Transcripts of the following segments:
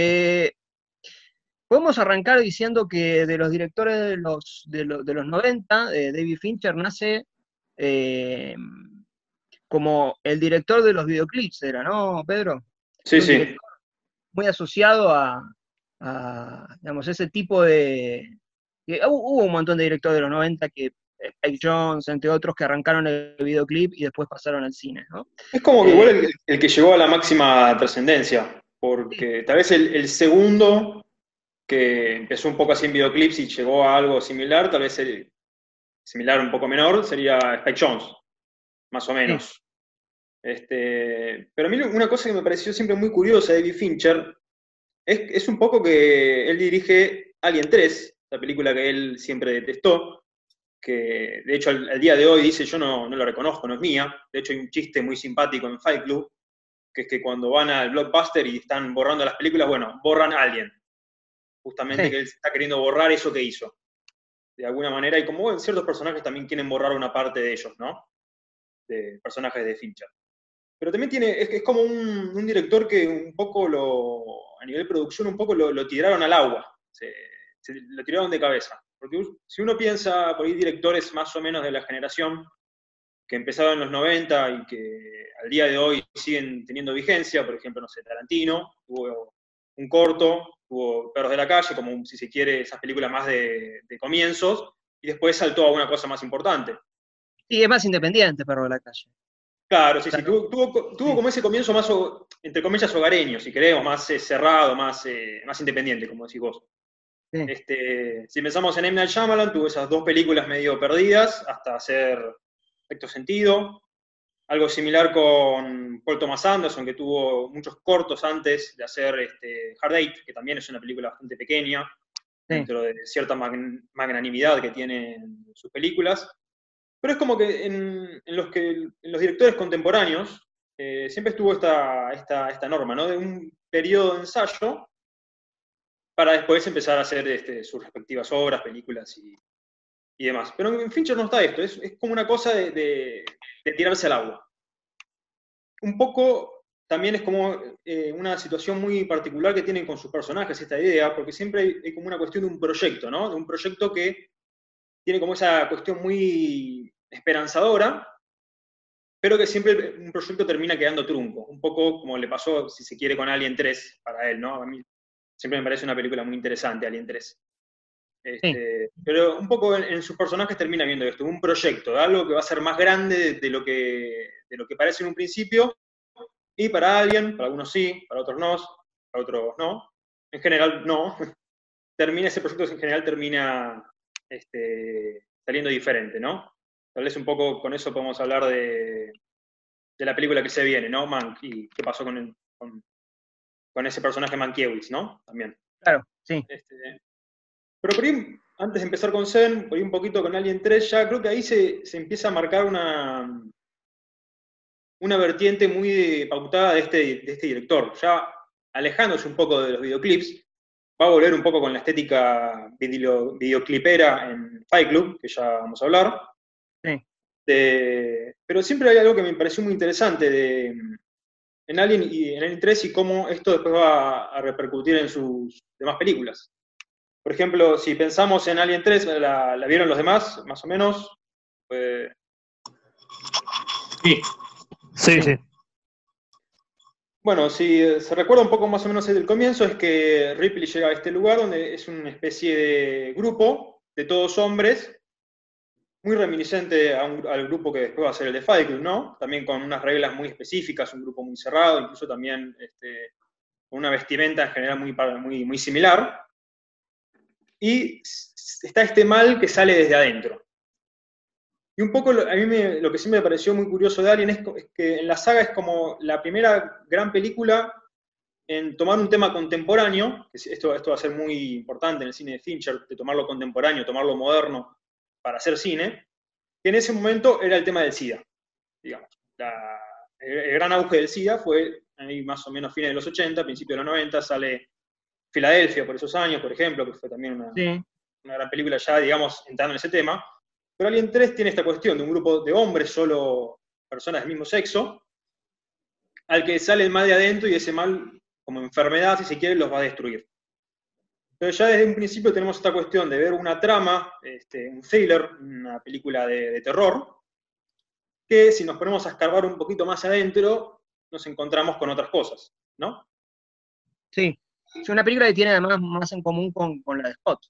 Eh, podemos arrancar diciendo que de los directores de los, de, los 90, eh, David Fincher nace eh, como el director de los videoclips, ¿era, no, Pedro? Sí, sí. Muy asociado a, digamos, ese tipo de... Hubo un montón de directores de los 90 que Spike Jones, entre otros, que arrancaron el videoclip y después pasaron al cine, ¿no? Es como que igual el, el, que llegó a la máxima trascendencia, porque tal vez el, segundo que empezó un poco así en videoclips y llegó a algo similar, tal vez el similar un poco menor, sería Spike Jones, más o menos. Este, pero a mí una cosa que me pareció siempre muy curiosa de David Fincher es, es un poco que él dirige Alien 3, la película que él siempre detestó, que de hecho al, día de hoy dice yo no, no lo reconozco, no es mía. De hecho hay un chiste muy simpático en Fight Club, que es que cuando van al blockbuster y están borrando las películas, bueno, borran a alguien. Justamente que él está queriendo borrar eso que hizo. De alguna manera, y como ciertos personajes también quieren borrar una parte de ellos, ¿no? De personajes de Fincher. Pero también tiene, es, es como un, director que un poco lo, a nivel de producción, un poco lo, tiraron al agua. Se, lo tiraron de cabeza. Porque si uno piensa por ahí directores más o menos de la generación que empezaron en los 90 y que al día de hoy siguen teniendo vigencia, por ejemplo, no sé, Tarantino, tuvo un corto, tuvo Perros de la Calle, como si se quiere, esas películas más de, comienzos, y después saltó a una cosa más importante. Y es más independiente, Perros de la Calle. Claro, sí, sí, tuvo, como ese comienzo más, entre comillas, hogareño, si queremos, más eh, cerrado, más, eh, más independiente, como decís vos. Este, si pensamos en M. Night Shyamalan, tuvo esas dos películas medio perdidas hasta hacer Efecto Sentido. Algo similar con Paul Thomas Anderson, que tuvo muchos cortos antes de hacer este, Hard Eight, que también es una película bastante pequeña, dentro de cierta magnanimidad que tienen sus películas. Pero es como que en, los, que, los directores contemporáneos eh, siempre estuvo esta, esta, esta norma, ¿no? De un periodo de ensayo para después empezar a hacer este, sus respectivas obras, películas y, demás. Pero en Fincher no está esto, es, como una cosa de, tirarse al agua. Un poco también es como eh, una situación muy particular que tienen con sus personajes esta idea, porque siempre hay, como una cuestión de un proyecto, ¿no? De un proyecto que tiene como esa cuestión muy esperanzadora, pero que siempre un proyecto termina quedando trunco, un poco como le pasó, si se quiere, con Alien 3 para él, ¿no? A mí siempre me parece una película muy interesante, Alien 3. Este, pero un poco en, sus personajes termina viendo esto, un proyecto, algo que va a ser más grande de, lo, que, de lo que parece en un principio, y para alguien, para algunos sí, para otros no, para otros no, en general no, termina ese proyecto en general termina este, saliendo diferente, ¿no? Tal vez un poco con eso podemos hablar de, de la película que se viene, ¿no? Mank, y qué pasó con, con, con ese personaje Mankiewicz, ¿no? También. Claro, sí. Este, pero por ahí, antes de empezar con Zen, por ahí un poquito con Alien 3, ya creo que ahí se, empieza a marcar una, una vertiente muy pautada de este, de este director. Ya alejándose un poco de los videoclips, va a volver un poco con la estética videoclipera en Fight Club, que ya vamos a hablar. Sí. pero siempre hay algo que me pareció muy interesante de, en Alien y en Alien 3 y cómo esto después va a repercutir en sus demás películas. Por ejemplo, si pensamos en Alien 3, ¿la, vieron los demás, más o menos? Sí. Sí, sí. Bueno, si se recuerda un poco más o menos desde el comienzo, es que Ripley llega a este lugar donde es una especie de grupo de todos hombres muy reminiscente al grupo que después va a ser el de Fight Club, ¿no? También con unas reglas muy específicas, un grupo muy cerrado, incluso también este, con una vestimenta en general muy, muy, muy similar. Y está este mal que sale desde adentro. Y un poco a mí lo que sí me pareció muy curioso de Alien es, que en la saga es como la primera gran película en tomar un tema contemporáneo, esto, esto va a ser muy importante en el cine de Fincher, de tomarlo contemporáneo, tomarlo moderno, para hacer cine, que en ese momento era el tema del SIDA, digamos. el, gran auge del SIDA fue ahí más o menos fines de los 80, principios de los 90, sale Filadelfia por esos años, por ejemplo, que fue también una, una gran película ya, digamos, entrando en ese tema. Pero Alien 3 tiene esta cuestión de un grupo de hombres, solo personas del mismo sexo, al que sale el mal de adentro y ese mal como enfermedad, si se quiere, los va a destruir. Entonces ya desde un principio tenemos esta cuestión de ver una trama, este, un thriller, una película de, terror, que si nos ponemos a escarbar un poquito más adentro, nos encontramos con otras cosas, ¿no? Sí, es una película que tiene además más en común con, la de Scott.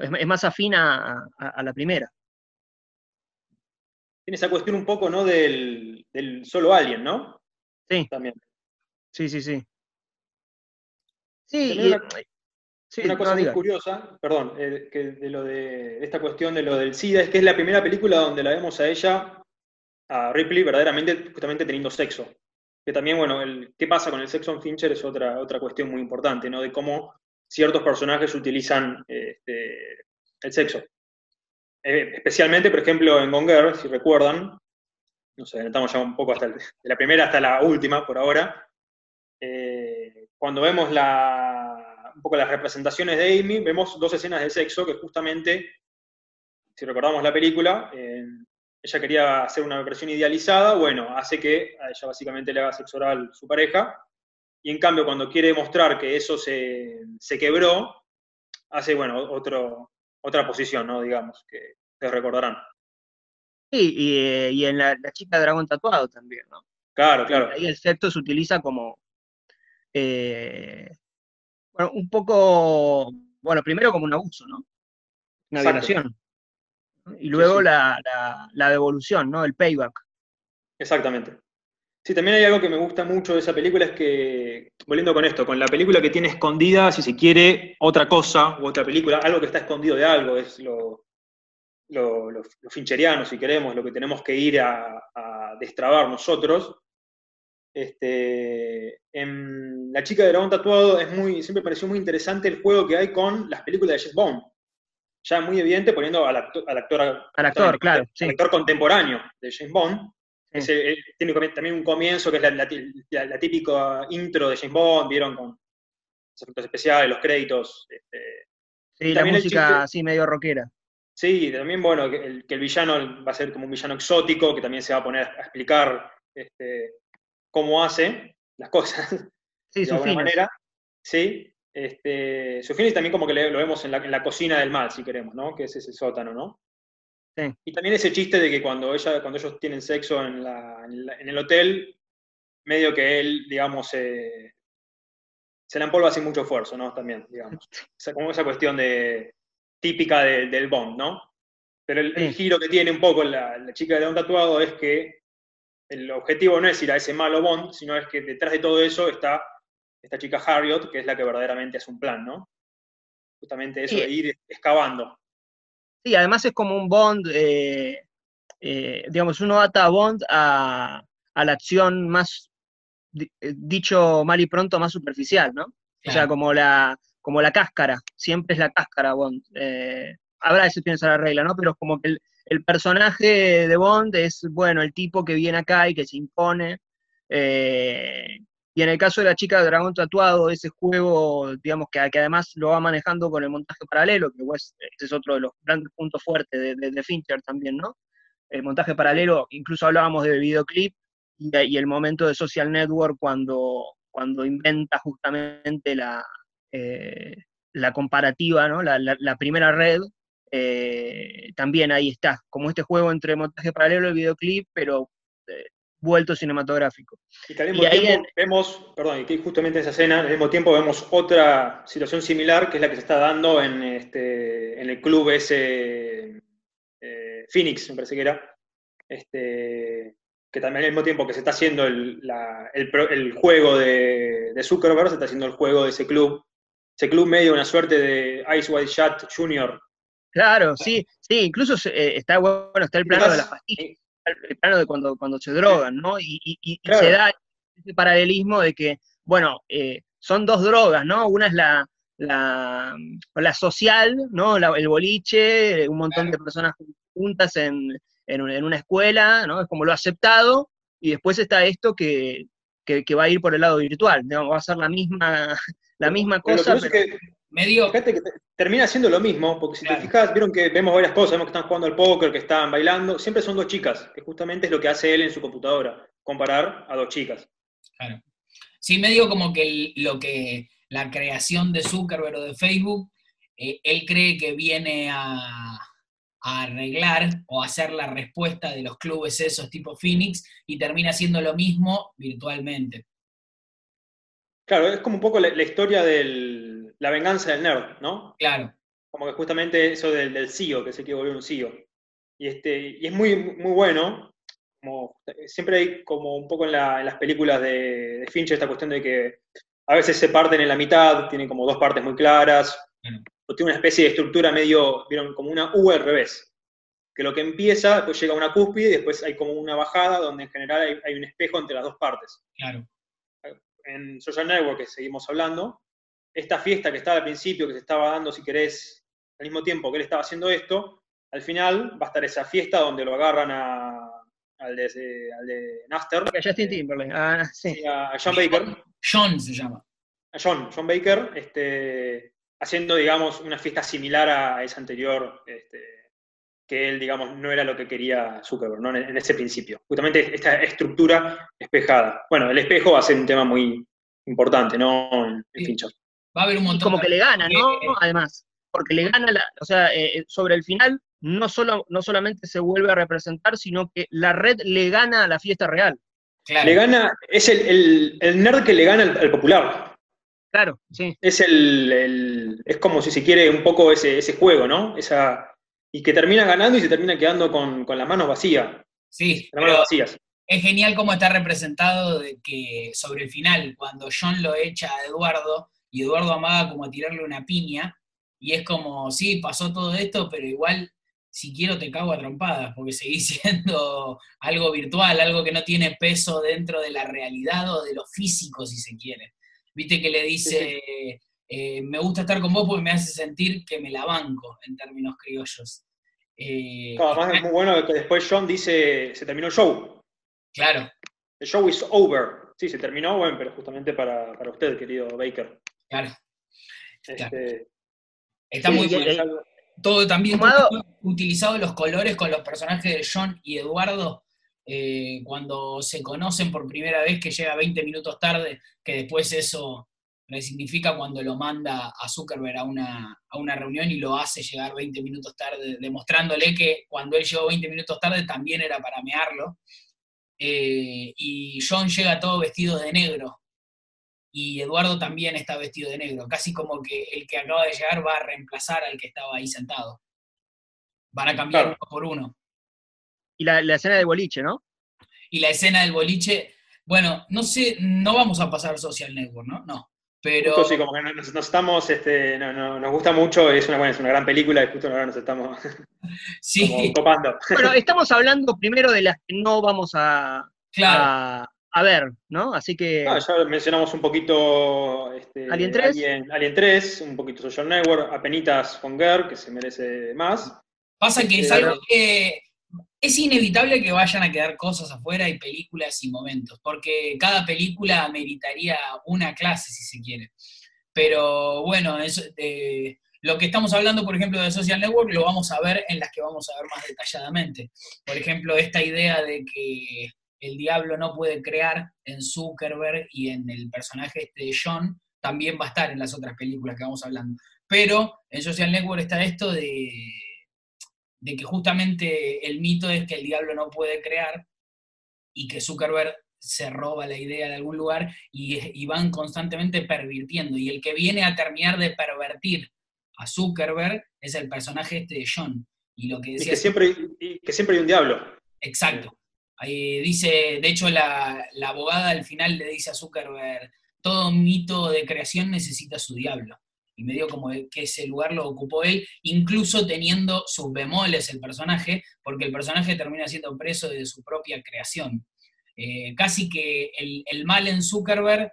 Es, más afina a, la primera. Tiene esa cuestión un poco, ¿no? Del, del solo alien, ¿no? Sí. También. Sí, sí, sí. Sí, una cosa muy curiosa, perdón, eh, que de lo de esta cuestión de lo del SIDA, es que es la primera película donde la vemos a ella, a Ripley, verdaderamente justamente teniendo sexo. Que también, bueno, el, qué pasa con el sexo en Fincher es otra, otra cuestión muy importante, ¿no? De cómo ciertos personajes utilizan este, el sexo. Eh, especialmente, por ejemplo, en Gone si recuerdan, no sé, estamos ya un poco hasta de la primera hasta la última por ahora, eh, cuando vemos la, un poco las representaciones de Amy, vemos dos escenas de sexo que justamente, si recordamos la película, ella quería hacer una versión idealizada, bueno, hace que a ella básicamente le haga sexo oral su pareja, y en cambio cuando quiere demostrar que eso se, quebró, hace, bueno, otro, otra posición, ¿no? Digamos, que te recordarán. Sí, y, en la, chica dragón tatuado también, ¿no? Claro, claro. Ahí el sexo se utiliza como, eh, bueno, un poco, bueno, primero como un abuso, ¿no? Una violación. Y luego La, devolución, ¿no? El payback. Exactamente. Sí, también hay algo que me gusta mucho de esa película, es que, volviendo con esto, con la película que tiene escondida, si se quiere, otra cosa u otra película, algo que está escondido de algo, es lo, lo, fincheriano, si queremos, lo que tenemos que ir a, a destrabar nosotros, este, en La chica de dragón tatuado es muy, siempre pareció muy interesante el juego que hay con las películas de James Bond. Ya muy evidente poniendo al actor, al actor, al actor, claro, actor contemporáneo de James Bond. Eh, tiene también un comienzo que es la, típica intro de James Bond, vieron con los efectos especiales, los créditos. Este, sí, la música así medio rockera. Sí, también bueno, que el, que el, villano va a ser como un villano exótico, que también se va a poner a explicar este, cómo hace las cosas. Sí, de alguna manera. Sí. Este, y también como que lo vemos en la, cocina del mal, si queremos, ¿no? Que es ese sótano, ¿no? Sí. Y también ese chiste de que cuando, ella, cuando ellos tienen sexo en, en, el hotel, medio que él, digamos, se la empolva sin mucho esfuerzo, ¿no? También, digamos. O sea, como esa cuestión de, típica del Bond, ¿no? Pero el, giro que tiene un poco la, la chica de un tatuado es que el objetivo no es ir a ese malo Bond, sino es que detrás de todo eso está esta chica Harriet, que es la que verdaderamente hace un plan, ¿no? Justamente eso de ir excavando. Sí, además es como un Bond, eh, eh, digamos, uno ata a Bond a, la acción más, eh, dicho mal y pronto, más superficial, ¿no? O sea, como la, como la cáscara, siempre es la cáscara Bond. habrá excepciones a la regla, ¿no? Pero es como que el, el personaje de Bond es, bueno, el tipo que viene acá y que se impone. Eh, y en el caso de la chica de dragón tatuado, ese juego, digamos, que, que, además lo va manejando con el montaje paralelo, que pues, ese es otro de los grandes puntos fuertes de, Fincher también, ¿no? El montaje paralelo, incluso hablábamos de videoclip y, el momento de Social Network cuando, cuando inventa justamente la, eh, la comparativa, ¿no? la primera red eh, también ahí está, como este juego entre montaje paralelo y videoclip, pero eh, vuelto cinematográfico. Y al mismo tiempo vemos, perdón, y que justamente en esa escena, al mismo tiempo vemos otra situación similar, que es la que se está dando en, este, en el club ese eh, Phoenix, me parece que era, este, que también al mismo tiempo que se está haciendo el, el, juego de, de, Zuckerberg, se está haciendo el juego de ese club, ese club medio una suerte de Ice White Shot Junior, Claro, sí, sí, incluso eh, está bueno, está el plano de las pastillas, el plano de cuando, cuando se drogan, ¿no? Y, se da ese paralelismo de que, bueno, eh, son dos drogas, ¿no? Una es la, la, la social, ¿no? el boliche, un montón de personas juntas en, en, una escuela, ¿no? Es como lo aceptado, y después está esto que, que, va a ir por el lado virtual, ¿no? Va a ser la misma, la misma cosa. Pero medio... Fíjate que termina siendo lo mismo, porque si te fijas, vieron que vemos varias cosas, vemos que están jugando al póker, que están bailando, siempre son dos chicas, que justamente es lo que hace él en su computadora, comparar a dos chicas. Claro. Sí, medio como que lo que la creación de Zuckerberg o de Facebook, eh, él cree que viene a, arreglar o hacer la respuesta de los clubes esos tipo Phoenix y termina haciendo lo mismo virtualmente. Claro, es como un poco la, historia de la venganza del nerd, ¿no? Claro. Como que justamente eso del, del CEO, que se quiere volver un CEO. Y, este, y es muy, muy bueno, como, siempre hay como un poco en, las películas de, de, Fincher esta cuestión de que a veces se parten en la mitad, tienen como dos partes muy claras, o tiene una especie de estructura medio, vieron, como una U al revés, que lo que empieza, después llega a una cúspide y después hay como una bajada donde en general hay, un espejo entre las dos partes. Claro. En Social Network, que seguimos hablando, esta fiesta que estaba al principio, que se estaba dando, si querés, al mismo tiempo que él estaba haciendo esto, al final va a estar esa fiesta donde lo agarran a, al de, al de Naster. A Justin Timberlake. Ah, sí. a John Baker. John se llama. A John, John Baker, este, haciendo, digamos, una fiesta similar a esa anterior, este, que él, digamos, no era lo que quería Zuckerberg, ¿no? en, ese principio. Justamente esta estructura espejada. Bueno, el espejo va a ser un tema muy importante, ¿no? En, Va a haber un montón. Como que le gana, ¿no? Además, porque le gana, la, o sea, eh, sobre el final no, solo, no solamente se vuelve a representar, sino que la red le gana a la fiesta real. Le gana, es el, nerd que le gana al, popular. Claro, sí. Es el, es como si se quiere un poco ese, ese juego, ¿no? Esa, y que termina ganando y se termina quedando con, las manos vacías. Sí, las manos vacías. Es genial cómo está representado de que sobre el final, cuando John lo echa a Eduardo, y Eduardo amaba como a tirarle una piña, y es como, sí, pasó todo esto, pero igual si quiero te cago a trompadas, porque seguís siendo algo virtual, algo que no tiene peso dentro de la realidad o de lo físico, si se quiere. Viste que le dice, eh, me gusta estar con vos porque me hace sentir que me la banco, en términos criollos. Eh, además es muy bueno que después John dice, se terminó el show. Claro. El show is over. Sí, se terminó, bueno, pero justamente para, usted, querido Baker. Claro. Este, Está muy bueno todo también utilizado los colores con los personajes de John y Eduardo eh, cuando se conocen por primera vez que llega 20 minutos tarde, que después eso significa cuando lo manda a Zuckerberg a una, a una reunión y lo hace llegar 20 minutos tarde, demostrándole que cuando él llegó 20 minutos tarde también era para mearlo. Eh, y John llega todo vestido de negro, y Eduardo también está vestido de negro, casi como que el que acaba de llegar va a reemplazar al que estaba ahí sentado. Van a cambiar uno por uno. Y la, escena del boliche, ¿no? Y la escena del boliche, bueno, no sé, no vamos a pasar Social Network, ¿no? No. Pero... sí, como que nos, estamos, este, nos gusta mucho, es una, es una gran película y justo ahora nos estamos sí. copando. Bueno, estamos hablando primero de las que no vamos a, claro a ver, ¿no? Así que. Ah, ya mencionamos un poquito este, Alien 3. Alien, 3, un poquito Social Network, apenitas con Girl, que se merece más. Pasa que es algo que es inevitable que vayan a quedar cosas afuera y películas y momentos, porque cada película meritaría una clase, si se quiere. Pero bueno, lo que estamos hablando, por ejemplo, de Social Network, lo vamos a ver en las que vamos a ver más detalladamente. Por ejemplo, esta idea de que el diablo no puede crear en Zuckerberg y en el personaje este de John, también va a estar en las otras películas que vamos hablando. Pero en Social Network está esto de, de que justamente el mito es que el diablo no puede crear y que Zuckerberg se roba la idea de algún lugar y, van constantemente pervirtiendo. Y el que viene a terminar de pervertir a Zuckerberg es el personaje este de John. Y, lo que, decía que, siempre, y que siempre hay un diablo. Exacto dice, de hecho, la, abogada al final le dice a Zuckerberg, todo mito de creación necesita su diablo. Y me dio como que ese lugar lo ocupó él, incluso teniendo sus bemoles el personaje, porque el personaje termina siendo preso de su propia creación. Eh, casi que el, el, mal en Zuckerberg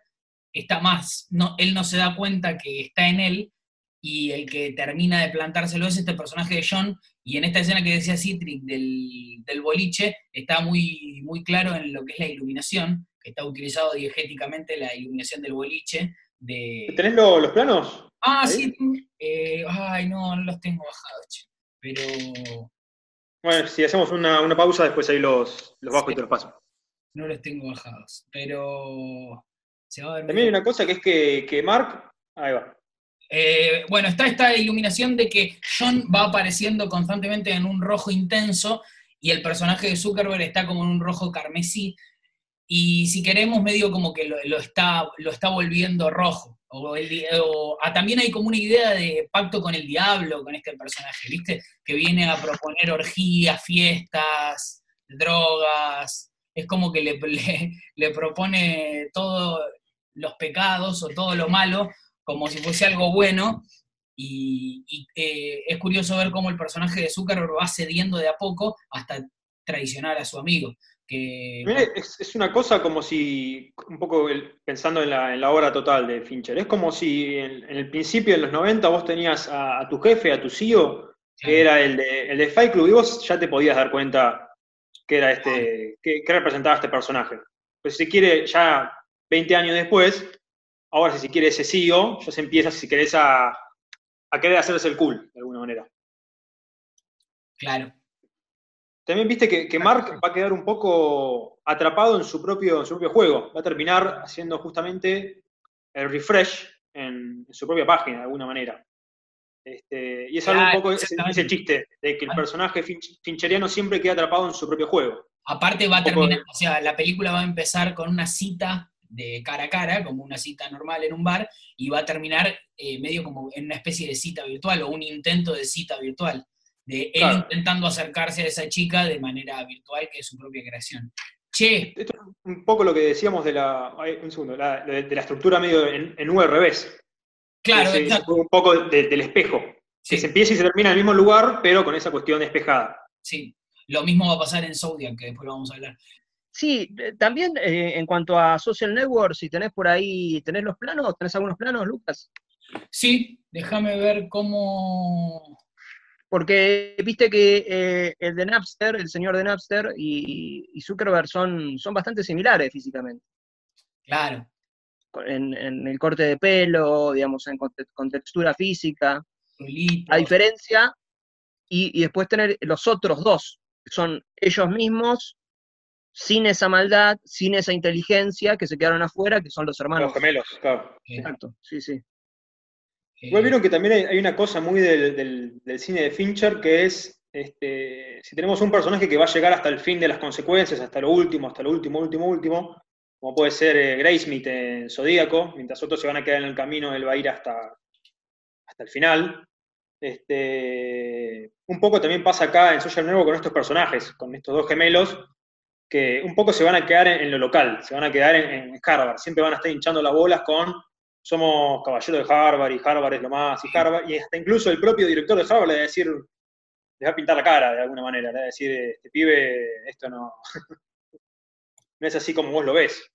está más, no, él no se da cuenta que está en él, y el que termina de plantárselo es este personaje de John, y en esta escena que decía Citric del, boliche, está muy, muy claro en lo que es la iluminación, que está utilizado diegéticamente la iluminación del boliche. De... ¿Tenés los planos? Ah, sí. Eh, ay, no, no los tengo bajados, pero... Bueno, si hacemos una, pausa, después ahí los, los bajo y te los paso. No los tengo bajados, pero También hay una cosa que es que, que Mark. Ahí va. Eh, bueno, está esta iluminación de que John va apareciendo constantemente en un rojo intenso y el personaje de Zuckerberg está como en un rojo carmesí. Y si queremos, medio como que lo, está, lo está volviendo rojo. O, ah, también hay como una idea de pacto con el diablo con este personaje, ¿viste? Que viene a proponer orgías, fiestas, drogas. Es como que le, le propone todos los pecados o todo lo malo como si fuese algo bueno. Y, eh, es curioso ver cómo el personaje de Zuckerberg va cediendo de a poco hasta traicionar a su amigo. Que... Es, una cosa como si, un poco pensando en la, en obra total de Fincher, es como si en, el principio de los 90 vos tenías a, tu jefe, a tu CEO, que era el de, el de Fight Club, y vos ya te podías dar cuenta que era este, que, representaba este personaje. Pues si quiere, ya 20 años después, Ahora, si quiere ese CEO, ya se empieza, si querés, a, a querer hacerse el cool, de alguna manera. Claro. También viste que, Mark va a quedar un poco atrapado en su, propio, su propio juego. Va a terminar haciendo justamente el refresh en, su propia página, de alguna manera. Este, y es algo un poco ese, chiste, de que el personaje fincheriano siempre queda atrapado en su propio juego. Aparte va a terminar, o sea, la película va a empezar con una cita de cara a cara, como una cita normal en un bar, y va a terminar eh, medio como en una especie de cita virtual o un intento de cita virtual, de él intentando acercarse a esa chica de manera virtual, que es su propia creación. Che. Esto es un poco lo que decíamos de la, un segundo, de, la estructura medio en, en revés. Claro, un poco del espejo. Que se empieza y se termina en el mismo lugar, pero con esa cuestión despejada. Sí, lo mismo va a pasar en Zodiac, que después lo vamos a hablar. Sí, eh, también eh, en cuanto a social networks, si tenés por ahí, ¿tenés los planos? ¿Tenés algunos planos, Lucas? Sí, déjame ver cómo... Porque viste que eh, el de Napster, el señor de Napster y, Zuckerberg son, son bastante similares físicamente. Claro. En, el corte de pelo, digamos, en con, textura física. A diferencia, y, y después tener los otros dos, que son ellos mismos sin esa maldad, sin esa inteligencia, que se quedaron afuera, que son los hermanos. Los gemelos, claro. Exacto, sí, sí. Igual vieron que también hay, una cosa muy del, cine de Fincher que es, este, si tenemos un personaje que va a llegar hasta el fin de las consecuencias, hasta lo último, hasta lo último, último, último, como puede ser eh, Graysmith en Zodíaco, mientras otros se van a quedar en el camino, él va a ir hasta, hasta el final. Este, un poco también pasa acá en Social Network con estos personajes, con estos dos gemelos, que un poco se van a quedar en, lo local, se van a quedar en, Harvard, siempre van a estar hinchando las bolas con somos caballeros de Harvard y Harvard es lo más, y Harvard, y hasta incluso el propio director de Harvard le va a decir, le va a pintar la cara de alguna manera, le va a decir, este pibe, esto no, no es así como vos lo ves.